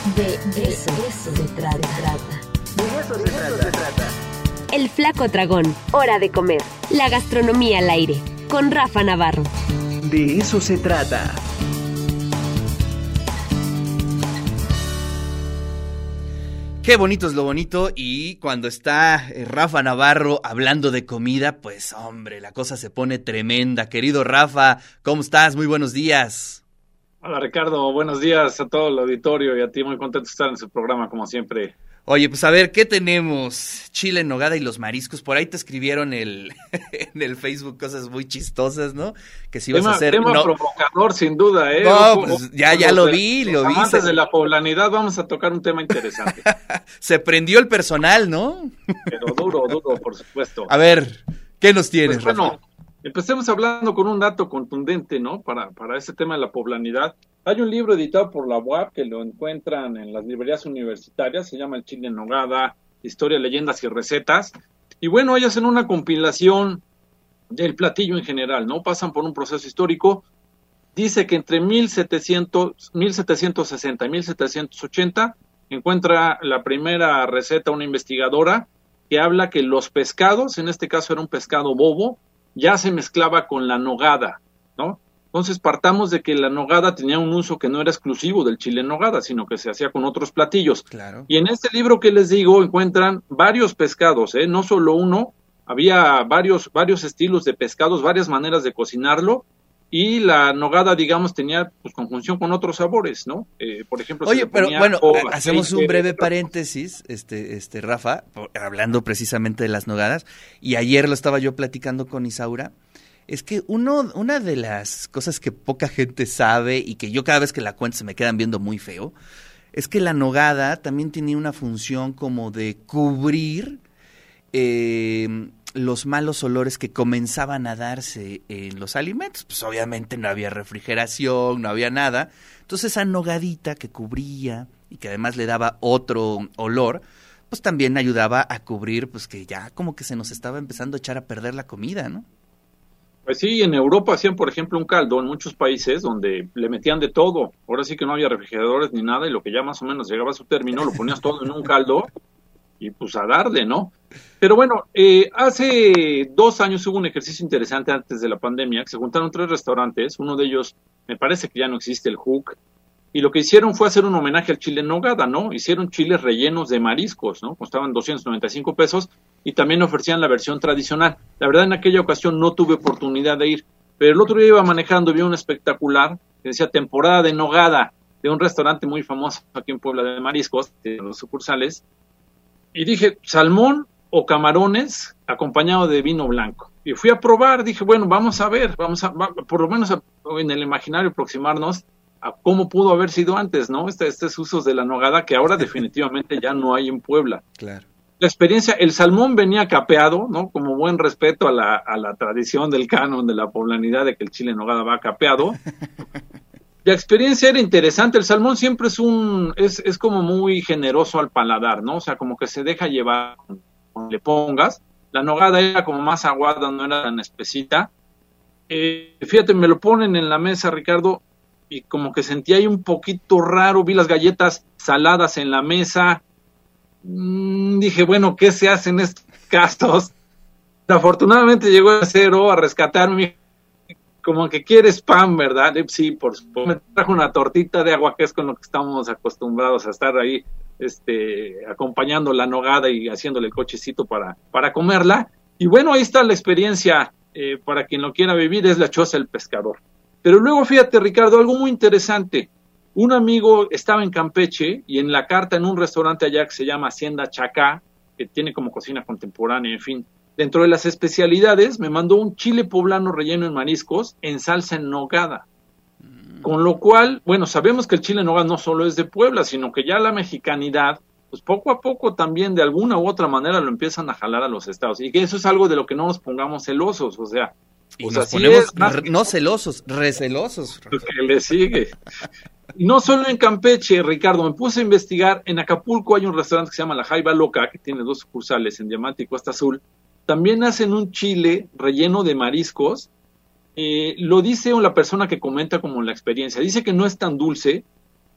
De eso, se trata. De eso se trata. El Flaco Dragón. Hora de comer. La gastronomía al aire. Con Rafa Navarro. De eso se trata. Qué bonito es lo bonito y cuando está eh, Rafa Navarro hablando de comida, pues hombre, la cosa se pone tremenda. Querido Rafa, ¿cómo estás? Muy buenos días. Hola Ricardo, buenos días a todo el auditorio y a ti, muy contento de estar en su programa como siempre. Oye, pues a ver, ¿qué tenemos? Chile en nogada y los mariscos. Por ahí te escribieron el, en el Facebook cosas muy chistosas, ¿no? Que si ibas a hacer... Tema provocador, sin duda, ¿eh? No, pues ya, ya lo vi, lo vi. Antes de la poblanidad vamos a tocar un tema interesante. Se prendió el personal, ¿no? Pero duro, duro, por supuesto. A ver, ¿qué nos tienes, pues, bueno, empecemos hablando con un dato contundente, ¿no? Para, para ese tema de la poblanidad. Hay un libro editado por la UAP que lo encuentran en las librerías universitarias, se llama El Chile en Nogada, Historia, Leyendas y Recetas. Y bueno, ellos hacen una compilación del platillo en general, ¿no? Pasan por un proceso histórico. Dice que entre 1700, 1760 y 1780 encuentra la primera receta una investigadora que habla que los pescados, en este caso era un pescado bobo, ya se mezclaba con la nogada, ¿no? Entonces partamos de que la nogada tenía un uso que no era exclusivo del chile en nogada, sino que se hacía con otros platillos. Claro. Y en este libro que les digo encuentran varios pescados, ¿eh? no solo uno, había varios, varios estilos de pescados, varias maneras de cocinarlo. Y la nogada, digamos, tenía pues, conjunción con otros sabores, ¿no? Eh, por ejemplo, Oye, pero bueno, hacemos un breve paréntesis, este, este, Rafa, hablando precisamente de las nogadas. Y ayer lo estaba yo platicando con Isaura es que uno, una de las cosas que poca gente sabe y que yo cada vez que la cuento se me quedan viendo muy feo, es que la nogada también tenía una función como de cubrir eh, los malos olores que comenzaban a darse en los alimentos. Pues obviamente no había refrigeración, no había nada. Entonces esa nogadita que cubría y que además le daba otro olor, pues también ayudaba a cubrir pues que ya como que se nos estaba empezando a echar a perder la comida, ¿no? Pues sí, en Europa hacían, por ejemplo, un caldo en muchos países donde le metían de todo. Ahora sí que no había refrigeradores ni nada y lo que ya más o menos llegaba a su término lo ponías todo en un caldo y pues a darle, ¿no? Pero bueno, eh, hace dos años hubo un ejercicio interesante antes de la pandemia, que se juntaron tres restaurantes, uno de ellos me parece que ya no existe, el Hook, y lo que hicieron fue hacer un homenaje al chile nogada, ¿no? Hicieron chiles rellenos de mariscos, ¿no? Costaban 295 pesos y también ofrecían la versión tradicional. La verdad, en aquella ocasión no tuve oportunidad de ir, pero el otro día iba manejando vi un espectacular que decía temporada de nogada de un restaurante muy famoso aquí en Puebla de mariscos, de los sucursales, y dije, salmón o camarones acompañado de vino blanco. Y fui a probar, dije, bueno, vamos a ver, vamos a, por lo menos en el imaginario aproximarnos a cómo pudo haber sido antes, ¿no? Este, estos usos de la nogada que ahora definitivamente ya no hay en Puebla. Claro. La experiencia, el salmón venía capeado, ¿no? Como buen respeto a la, a la tradición del canon de la poblanidad de que el chile nogada va capeado. La experiencia era interesante, el salmón siempre es un, es, es como muy generoso al paladar, ¿no? O sea, como que se deja llevar, le pongas. La nogada era como más aguada, no era tan espesita. Eh, fíjate, me lo ponen en la mesa, Ricardo, y como que sentí ahí un poquito raro, vi las galletas saladas en la mesa, mm, dije, bueno, ¿qué se hace en estos casos? Afortunadamente llegó el cero a rescatarme, como que quieres pan, ¿verdad? Sí, por supuesto. Me trajo una tortita de agua, que es con lo que estamos acostumbrados a estar ahí, este, acompañando la nogada y haciéndole el cochecito para, para comerla. Y bueno, ahí está la experiencia, eh, para quien lo quiera vivir, es la choza del pescador. Pero luego fíjate, Ricardo, algo muy interesante. Un amigo estaba en Campeche y en la carta en un restaurante allá que se llama Hacienda Chacá, que tiene como cocina contemporánea, en fin. Dentro de las especialidades me mandó un chile poblano relleno en mariscos en salsa en nogada. Mm. Con lo cual, bueno, sabemos que el chile en nogada no solo es de Puebla, sino que ya la mexicanidad, pues poco a poco también de alguna u otra manera lo empiezan a jalar a los estados. Y que eso es algo de lo que no nos pongamos celosos. O sea, y nos ponemos no celosos, recelosos. Que le sigue. Y no solo en Campeche, Ricardo, me puse a investigar. En Acapulco hay un restaurante que se llama La Jaiba Loca, que tiene dos sucursales en Diamante y Costa Azul. También hacen un chile relleno de mariscos. Eh, lo dice la persona que comenta como la experiencia. Dice que no es tan dulce,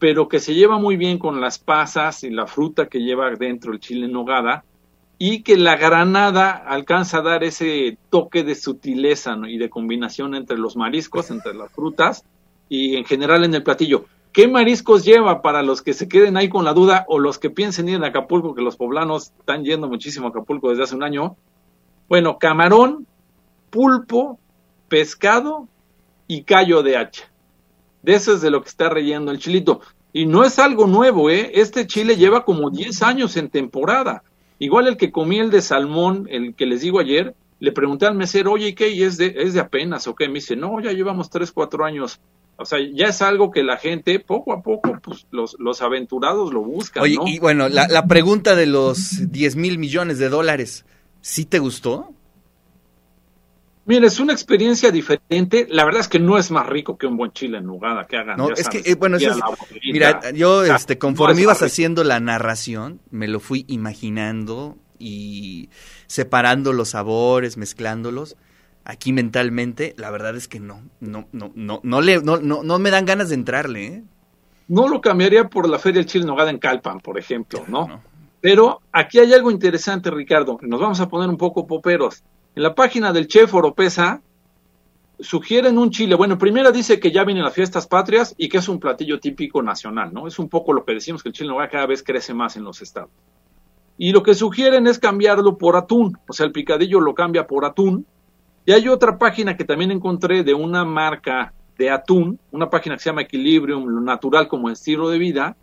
pero que se lleva muy bien con las pasas y la fruta que lleva dentro el chile nogada, y que la granada alcanza a dar ese toque de sutileza y de combinación entre los mariscos, entre las frutas y en general en el platillo. ¿Qué mariscos lleva para los que se queden ahí con la duda o los que piensen ir en Acapulco, que los poblanos están yendo muchísimo a Acapulco desde hace un año? Bueno, camarón, pulpo, pescado y callo de hacha. De eso es de lo que está relleno el chilito. Y no es algo nuevo, ¿eh? Este chile lleva como 10 años en temporada. Igual el que comí el de salmón, el que les digo ayer, le pregunté al mesero, oye, ¿qué? ¿Y es de, es de apenas o qué? Me dice, no, ya llevamos 3, 4 años. O sea, ya es algo que la gente, poco a poco, pues los, los aventurados lo buscan. Oye, y bueno, la, la pregunta de los 10 mil millones de dólares, ¿sí te gustó? Mira, es una experiencia diferente. La verdad es que no es más rico que un buen chile en nogada que hagan. No, es que, eh, bueno, eso es, mira, yo, este, conforme ibas haciendo la narración, me lo fui imaginando y separando los sabores, mezclándolos. Aquí mentalmente, la verdad es que no, no, no, no, no le, no, no, no me dan ganas de entrarle. ¿eh? No lo cambiaría por la feria del chile en nogada en Calpan, por ejemplo, ¿no? Pero aquí hay algo interesante, Ricardo. Nos vamos a poner un poco poperos en la página del chef Oropesa sugieren un chile. Bueno, primero dice que ya vienen las fiestas patrias y que es un platillo típico nacional, ¿no? Es un poco lo que decimos que el chile nogada cada vez crece más en los estados. Y lo que sugieren es cambiarlo por atún, o sea, el picadillo lo cambia por atún. Y hay otra página que también encontré de una marca de atún, una página que se llama Equilibrium, natural como estilo de vida,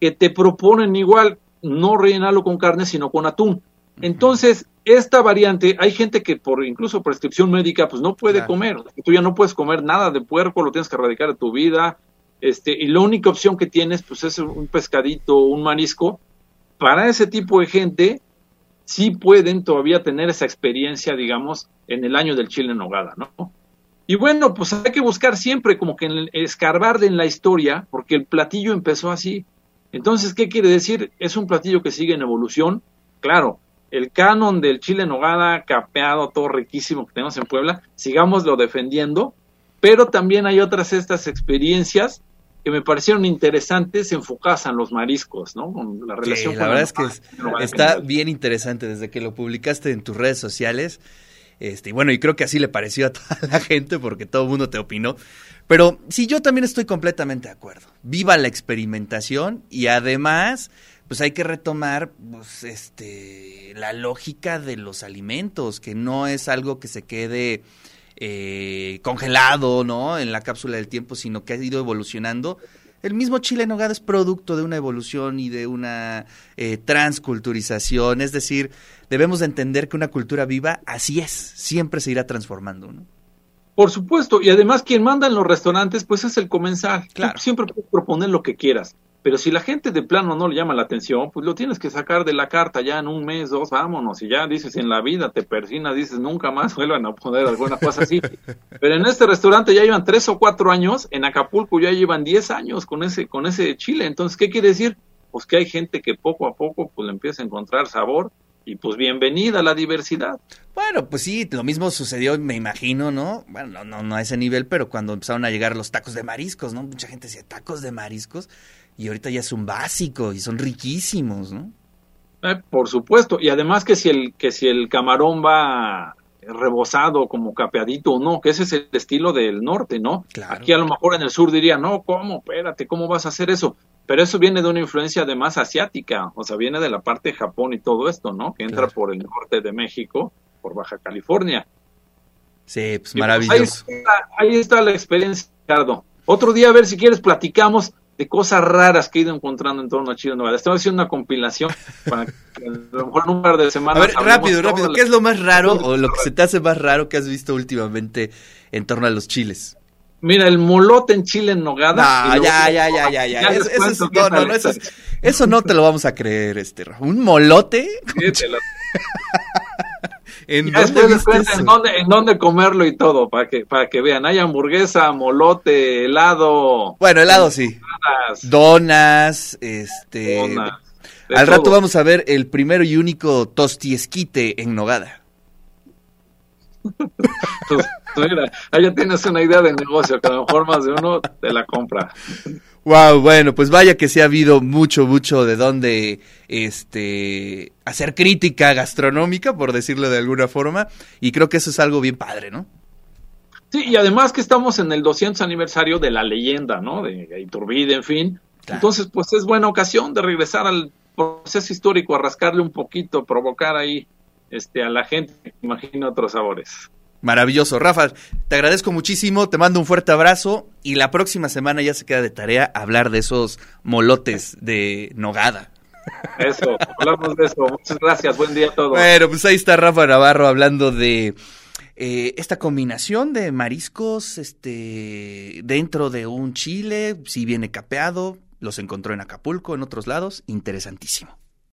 que te proponen igual no rellenarlo con carne, sino con atún. Entonces, esta variante, hay gente que por incluso prescripción médica, pues no puede comer. Tú ya no puedes comer nada de puerco, lo tienes que erradicar de tu vida. Este, y la única opción que tienes, pues es un pescadito, un marisco. Para ese tipo de gente, sí pueden todavía tener esa experiencia, digamos, en el año del chile en nogada, ¿no? Y bueno, pues hay que buscar siempre como que en escarbar en la historia, porque el platillo empezó así. Entonces, ¿qué quiere decir? Es un platillo que sigue en evolución. Claro, el canon del chile nogada capeado, todo riquísimo que tenemos en Puebla, sigámoslo defendiendo, pero también hay otras estas experiencias que me parecieron interesantes enfocadas en los mariscos, ¿no? Con la relación la verdad es que está bien interesante desde que lo publicaste en tus redes sociales. Este, y bueno, y creo que así le pareció a toda la gente porque todo el mundo te opinó. Pero sí, yo también estoy completamente de acuerdo. Viva la experimentación y además pues hay que retomar pues, este, la lógica de los alimentos, que no es algo que se quede eh, congelado, ¿no? En la cápsula del tiempo, sino que ha ido evolucionando. El mismo chile en nogada es producto de una evolución y de una eh, transculturización, es decir, debemos de entender que una cultura viva así es, siempre se irá transformando, ¿no? Por supuesto, y además quien manda en los restaurantes, pues es el comensal. Claro. siempre puedes proponer lo que quieras. Pero si la gente de plano no le llama la atención, pues lo tienes que sacar de la carta ya en un mes, dos, vámonos. Y ya dices en la vida, te persinas, dices nunca más vuelvan a poner alguna cosa así. Pero en este restaurante ya llevan tres o cuatro años, en Acapulco ya llevan diez años con ese, con ese chile. Entonces, ¿qué quiere decir? Pues que hay gente que poco a poco pues le empieza a encontrar sabor y pues bienvenida a la diversidad. Bueno, pues sí, lo mismo sucedió, me imagino, ¿no? Bueno, no, no, no a ese nivel, pero cuando empezaron a llegar los tacos de mariscos, ¿no? Mucha gente decía, tacos de mariscos y ahorita ya es un básico y son riquísimos, ¿no? Eh, por supuesto, y además que si el que si el camarón va rebosado como capeadito o no, que ese es el estilo del norte, ¿no? Claro. Aquí a lo mejor en el sur diría, no, ¿cómo? Espérate, ¿cómo vas a hacer eso? Pero eso viene de una influencia además asiática, o sea, viene de la parte de Japón y todo esto, ¿no? Que entra por el norte de México, por Baja California. Sí, pues maravilloso. ahí, está, ahí está la experiencia, Ricardo. Otro día, a ver si quieres, platicamos de cosas raras que he ido encontrando en torno a Chile Nueva. Estamos haciendo una compilación para que a lo mejor en un par de semanas. A ver, rápido, rápido. ¿Qué es lo más raro o lo que se te hace más raro que has visto últimamente en torno a los chiles? Mira, el molote en chile en nogada. No, ya, ya, ya, ya, ya, Eso, no, no, no, eso, eso, no te lo vamos a creer, este. ¿Un molote? Sí, ¿En dónde, en, dónde, comerlo y todo, para que, para que vean. Hay hamburguesa, molote, helado. Bueno, helado sí. Donas, este. al rato vamos a ver el primero y único tostiesquite en Nogada. Pues, mira, ahí ya tienes una idea de negocio, que a lo mejor más de uno te la compra. Wow, bueno, pues vaya que sí ha habido mucho, mucho de dónde este, hacer crítica gastronómica, por decirlo de alguna forma, y creo que eso es algo bien padre, ¿no? Sí, y además que estamos en el 200 aniversario de la leyenda, ¿no? De Iturbide, en fin. Entonces, pues es buena ocasión de regresar al proceso histórico, a rascarle un poquito, provocar ahí este, a la gente que imagina otros sabores. Maravilloso. Rafa, te agradezco muchísimo, te mando un fuerte abrazo y la próxima semana ya se queda de tarea hablar de esos molotes de nogada. Eso, hablamos de eso. Muchas gracias, buen día a todos. Bueno, pues ahí está Rafa Navarro hablando de eh, esta combinación de mariscos este, dentro de un chile, si viene capeado, los encontró en Acapulco, en otros lados, interesantísimo.